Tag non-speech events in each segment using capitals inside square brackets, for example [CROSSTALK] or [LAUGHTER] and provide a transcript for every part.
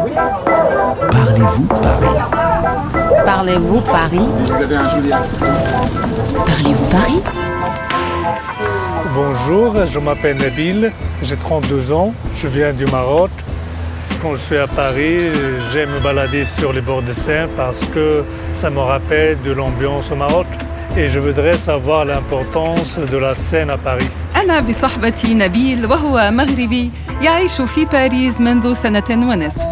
Parlez-vous Paris Parlez-vous Paris Vous avez un joli accent. Parlez-vous Paris Bonjour, je m'appelle Nabil, j'ai 32 ans, je viens du Maroc. Quand je suis à Paris, j'aime me balader sur les bords de Seine parce que ça me rappelle de l'ambiance au Maroc. Et je voudrais savoir l'importance de la Seine à Paris. أنا بصحبة نبيل وهو مغربي يعيش في باريس منذ سنة ونصف.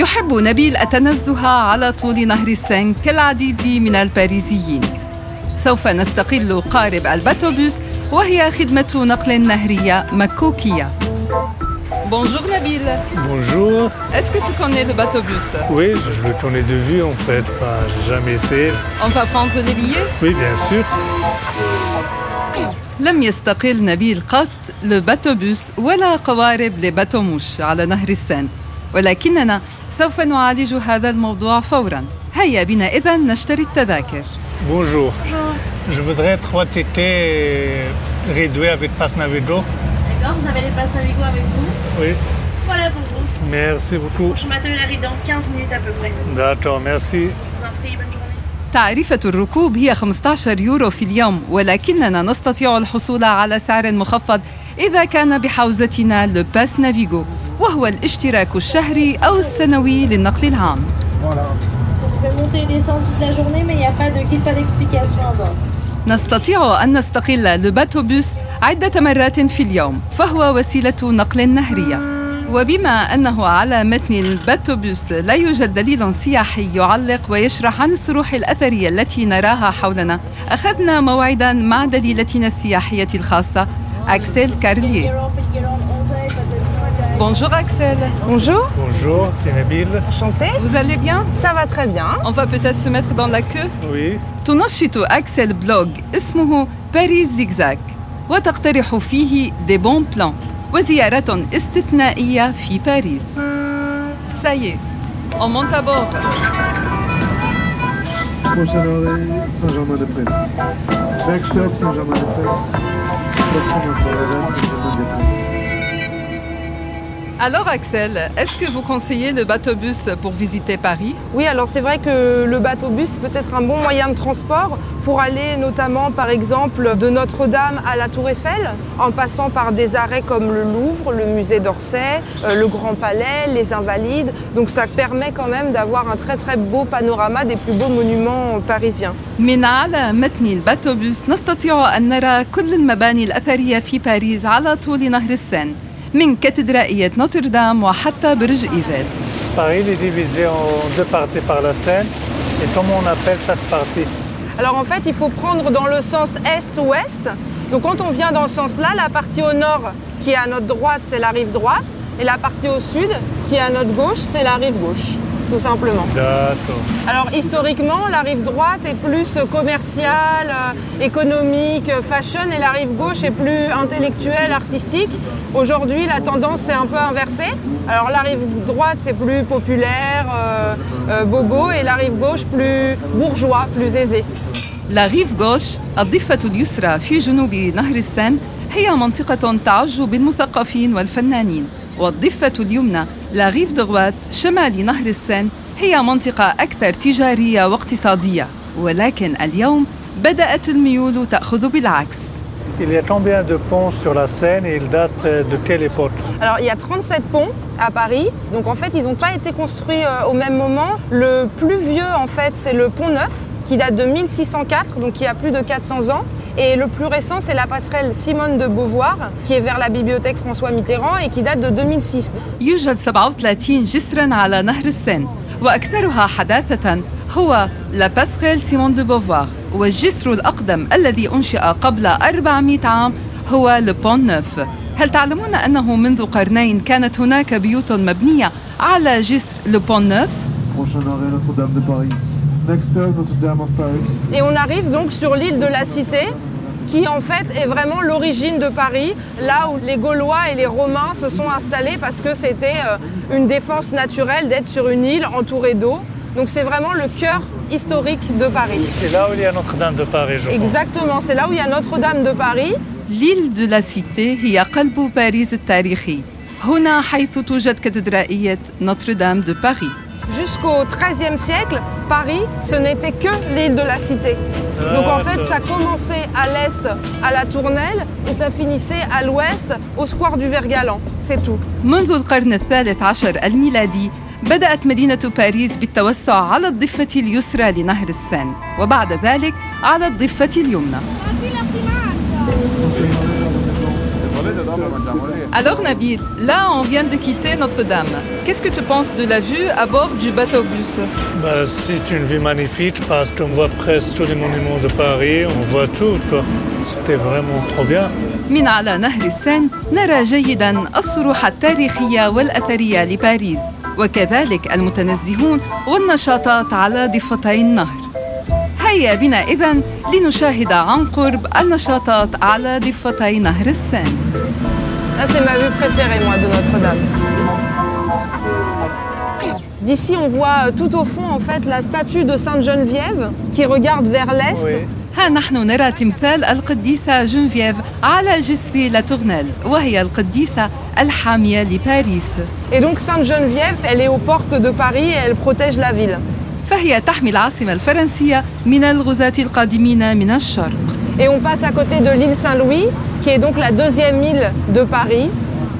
يحب نبيل التنزه على طول نهر السين كالعديد من الباريزيين. سوف نستقل قارب الباتوبوس وهي خدمة نقل نهرية مكوكية. Bonjour Nabil. Bonjour, Est-ce que tu connais le bateau-bus oui, je le connais de vue en fait, j'ai jamais essayé. On va prendre des billets Oui, bien sûr. لم يستقل نبيل قط لباتوبوس ولا قوارب لباتوموش على نهر السين ولكننا سوف نعالج هذا الموضوع فورا هيا بنا إذا نشتري التذاكر Bonjour. Je voudrais trois tickets réduits avec Pass Navigo. D'accord, vous avez les passes Navigo avec vous Oui, Voilà pour vous. merci beaucoup. Je m'attelle arrive dans 15 minutes à peu près. Je D'accord, merci. vous en prie, bonne journée. تعرفة الركوب هي 15 يورو في اليوم ولكننا نستطيع الحصول على سعر مخفض إذا كان بحوزتنا لباس نافيغو وهو الاشتراك الشهري أو السنوي للنقل العام. نستطيع أن نستقل لباتوبوس عدة مرات في اليوم فهو وسيلة نقل نهرية. وبما أنه على متن الباتوبوس لا يوجد دليل سياحي يعلق ويشرح عن الصروح الأثرية التي نراها حولنا أخذنا موعدا مع دليلتنا السياحية الخاصة أكسل كارليه. Bonjour Axel, Bonjour, Bonjour, c'est Nabil. enchanté. vous allez bien Ça va très bien. On va peut-être se mettre dans la queue Oui, تنشط أكسل بلوج اسمه باريس زيكزاك وتقترح فيه دي بون بلان وزيارات استثنائية في باريس Ça y est, on monte à bord. Prochain arrêt, Saint-Germain-des-Prés. Next stop, Saint-Germain-des-Prés. Prochaine arrêt, Saint-Germain-des-Prés. Alors Axel, est-ce que vous conseillez le bateau-bus pour visiter Paris Oui, alors c'est vrai que le bateau-bus peut être un bon moyen de transport pour aller notamment par exemple de Notre-Dame à la Tour Eiffel, en passant par des arrêts comme le Louvre, le musée d'Orsay, euh, le Grand Palais, les Invalides. Donc ça permet quand même d'avoir un très très beau panorama des plus beaux monuments parisiens. من على متن الباتوبوس نستطيع أن نرى كل المباني الأثرية في باريس على طول نهر السين من كاتدرائية نوتردام وحتى برج إيفيل Paris est divisé en deux parties par la Seine. Et comment on appelle chaque partie Alors en fait, il faut prendre dans le sens est-ouest. Donc quand on vient dans ce sens-là, la partie au nord qui est à notre droite, c'est la rive droite. Et la partie au sud qui est à notre gauche, c'est la rive gauche, tout simplement. D'accord. Alors historiquement, la rive droite est plus commerciale, euh, économique, euh, fashion, et la rive gauche est plus intellectuelle, artistique. Aujourd'hui, la tendance est un peu inversée. Alors la rive droite, c'est plus populaire, euh, euh, bobo, et la rive gauche, plus bourgeois, plus aisé. لا ريف غوش الضفة اليسرى في جنوب نهر السين هي منطقة تعج بالمثقفين والفنانين والضفة اليمنى لا ريف دغوات شمال نهر السين هي منطقة أكثر تجارية واقتصادية ولكن اليوم بدأت الميول تأخذ بالعكس Il y a combien de ponts sur la Seine et ils datent de quelle époque Alors il y a 37 ponts à Paris, donc en fait ils n'ont pas été construits euh, au même moment. Le plus vieux en fait c'est le pont neuf qui date de 1604, donc il y a plus de 400 ans. Et le plus récent c'est la passerelle Simone de Beauvoir qui est vers la bibliothèque François Mitterrand et qui date de 2006. يوجد 37 جسرا على نهر السين وأكثرها حداثة هو لا باسخيل سيمون دو بوفوار والجسر الأقدم الذي أنشئ قبل 400 عام هو لبون نوف هل تعلمون أنه منذ قرنين كانت هناك بيوت مبنية على جسر لبون نوف؟ Prochain arrêt, Notre-Dame de Paris. Next stop, Notre-Dame of Paris. Et on arrive donc sur l'île de la Cité qui en fait est vraiment l'origine de Paris, là où les Gaulois et les Romains se sont installés parce que c'était euh, une défense naturelle d'être sur une île entourée d'eau. Donc c'est vraiment le cœur historique de Paris. C'est là où il y a Notre-Dame de Paris, je pense. Exactement, c'est là où il y a Notre-Dame de Paris. L'île de la Cité هي قلب باريس التاريخي هنا حيث توجد كاتدرائية نوتردام دو باريس Jusqu'au XIIIe siècle, Paris, ce n'était que l'île de la Cité. Donc en fait, ça commençait à l'est à la Tournelle et ça finissait à l'ouest au square du Vergalan. C'est tout. منذ القرن الثالث عشر الميلادي بدأت مدينة باريس بالتوسع على الضفة اليسرى لنهر السين وبعد ذلك على الضفة اليمنى Alors Nabil, là on vient de quitter Notre-Dame. Qu'est-ce que tu penses de la vue à bord du bateau-bus Bah, c'est une vue magnifique parce qu'on voit presque tous les monuments de Paris, on voit tout. quoi. C'était vraiment trop bien. من على نهر السين نرى جيدا الصروح التاريخية والأثرية لباريس وكذلك المتنزهون والنشاطات على ضفتي النهر هيا بنا إذا لنشاهد عن قرب النشاطات على ضفتي نهر السين Là, c'est ma vue préférée, moi, de Notre-Dame. D'ici, on voit euh, tout au fond, en fait, la statue de Sainte-Geneviève qui regarde vers l'est. Oui. ها نحن نرى تمثال القديسة جنفييف على جسر لاتورنيل وهي القديسة الحامية لباريس Et donc, Sainte-Geneviève, elle est aux portes de Paris et elle protège la ville. فهي تحمي العاصمة الفرنسية من الغزاة القادمين من الشرق.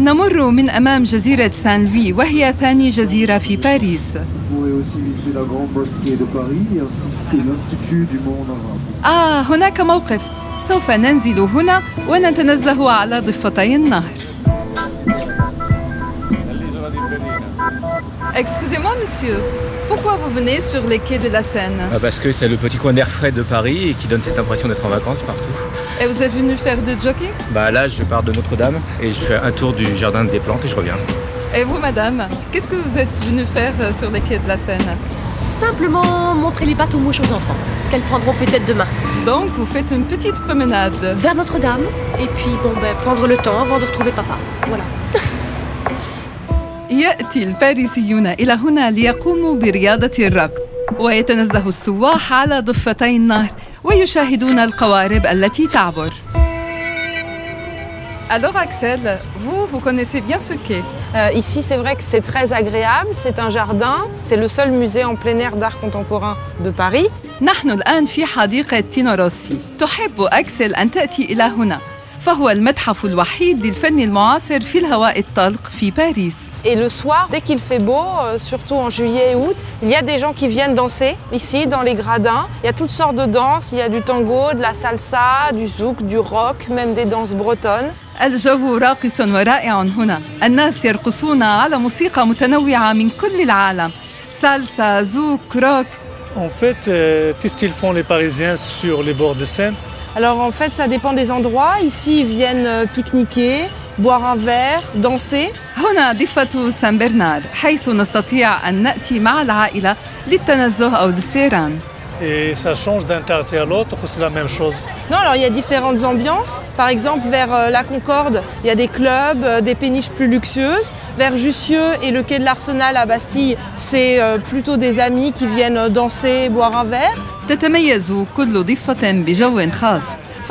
نمر من أمام جزيرة سان لوي وهي ثاني جزيرة في باريس. آه هناك موقف سوف ننزل هنا ونتنزه على ضفتي النهر. Excusez-moi monsieur, pourquoi vous venez sur les quais de la Seine Ah, Parce que c'est le petit coin d'air frais de Paris et qui donne cette impression d'être en vacances partout. Et vous êtes venu faire du jogging Bah là, je pars de Notre-Dame et je fais un tour du jardin des plantes et je reviens. Et vous madame, qu'est-ce que vous êtes venu faire euh, sur les quais de la Seine Simplement montrer les bateaux mouches aux enfants, qu'elles prendront peut-être demain. Donc vous faites une petite promenade. Vers Notre-Dame, et puis bon ben prendre le temps avant de retrouver papa. Voilà. [LAUGHS] يأتي الباريسيون إلى هنا ليقوموا برياضة الركض ويتنزه السواح على ضفتي النهر ويشاهدون القوارب التي تعبر Alors Axel, vous, vous connaissez bien ce quai. Euh, ici, c'est vrai que c'est très agréable. C'est un jardin. C'est le seul musée en plein air d'art contemporain de Paris. نحن الآن في حديقة تينوروسي تحب أكسل أن تأتي إلى هنا فهو المتحف الوحيد للفن المعاصر في الهواء الطلق في باريس Et le soir, dès qu'il fait beau, euh, surtout en juillet et août, il y a des gens qui viennent danser ici dans les gradins. Il y a toutes sortes de danses. Il y a du tango, de la salsa, du zouk, du rock, même des danses bretonnes. الجو راقص ورائع هنا الناس يرقصون على موسيقى متنوعة من كل العالم سالسا زوك روك En fait, euh, qu'est-ce qu'ils font les Parisiens sur les bords de Seine Alors en fait, ça dépend des endroits. Ici, ils viennent euh, pique-niquer, boire un verre, danser. هنا ضفة سان برنار حيث نستطيع أن نأتي مع العائلة للتنزه أو للسيران Et ça change d'un quartier à l'autre, c'est la même chose. Non, alors il y a différentes ambiances. Par exemple, vers euh, la Concorde, il y a des clubs, euh, des péniches plus luxueuses. Vers Jussieu et le quai de l'Arsenal à Bastille, c'est euh, plutôt des amis qui viennent euh, danser, boire un verre. تتميز كل ضفة بجو خاص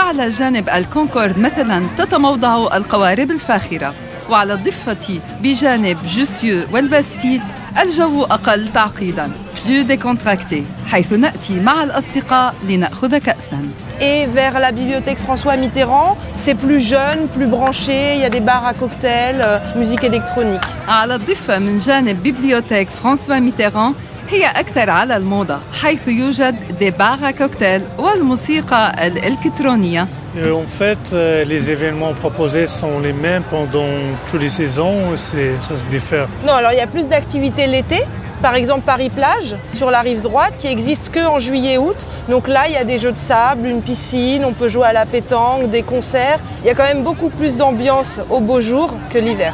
فعلى جانب الكونكورد مثلا تتموضع القوارب الفاخرة وعلى الضفة بجانب جوسيو والباستيل الجو أقل تعقيدا plus décontracté حيث نأتي مع الأصدقاء لنأخذ كأسا Et vers la bibliothèque François Mitterrand, c'est plus jeune, plus branché. Il y a des bars à cocktails, euh, musique électronique. على الضفة من جانب بيبليوتيك فرانسوا ميتيران هي أكثر على الموضة حيث يوجد دي باغا كوكتيل والموسيقى الإلكترونية Et en fait, euh, les événements proposés sont les mêmes pendant toutes les saisons, c'est- ça se diffère. Non, alors il y a plus d'activités l'été. Par exemple, Paris-Plage, sur la rive droite, qui existe que en juillet-août. Donc là, il y a des jeux de sable, une piscine, on peut jouer à la pétanque, des concerts. Il y a quand même beaucoup plus d'ambiance au beau jour que l'hiver.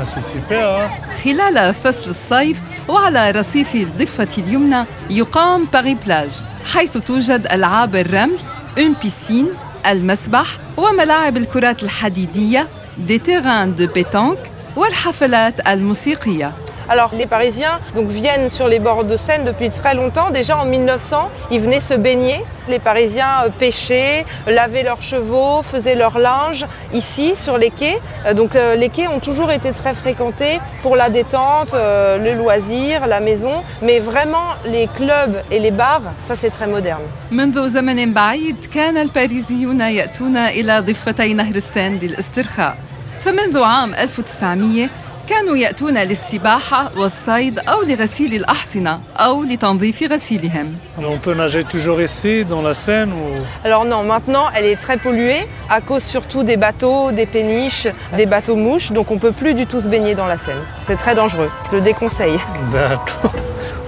Ah, c'est super, hein خلال فصل الصيف وعلى رصيف الضفة اليمنى يقام باري بلاج حيث توجد ألعاب الرمل اون بيسين المسبح وملاعب الكرات الحديدية دي تيران دو بيتونك والحفلات الموسيقية. Alors les Parisiens donc, viennent sur les bords de Seine depuis très longtemps. Déjà en 1900, ils venaient se baigner. Les Parisiens euh, pêchaient, lavaient leurs chevaux, faisaient leur linge ici sur les quais. Euh, Donc euh, les quais ont toujours été très fréquentés pour la détente, euh, le loisir, la maison. Mais vraiment les clubs et les bars, ça c'est très moderne. منذ زمن بعيد كان الباريزيون يأتون إلى ضفتي نهر السين للاسترخاء فمنذ عام 1900 كانوا يأتون للسباحة والصيد أو لغسيل الأحصنة أو لتنظيف غسيلهم On peut nager toujours ici, dans la Seine ou... Alors non, maintenant elle est très polluée à cause surtout des bateaux, des péniches, des bateaux mouches. Donc on peut plus du tout se baigner dans la Seine. C'est très dangereux. Je le déconseille. D'accord.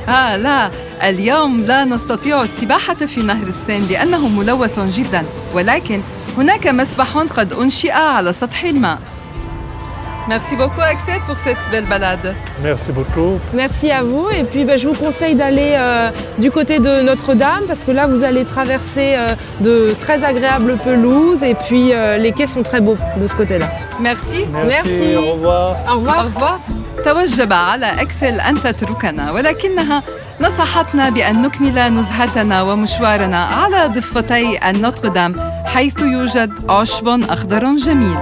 آه لا اليوم لا نستطيع السباحة في نهر السين لأنه ملوث جدا ولكن هناك مسبح قد أنشئ على سطح الماء Merci beaucoup Axel pour cette belle balade. Merci beaucoup. Merci à vous. Et puis ben, je vous conseille d'aller euh, du côté de Notre-Dame parce que là vous allez traverser euh, de très agréables pelouses et puis euh, les quais sont très beaux de ce côté-là. Merci. Merci. Au revoir. Au revoir. Au revoir. توجب على أكسل أن تتركنا ولكنها نصحتنا بأن نكمل نزهتنا ومشوارنا على ضفتي النوتردام حيث يوجد عشب أخضر جميل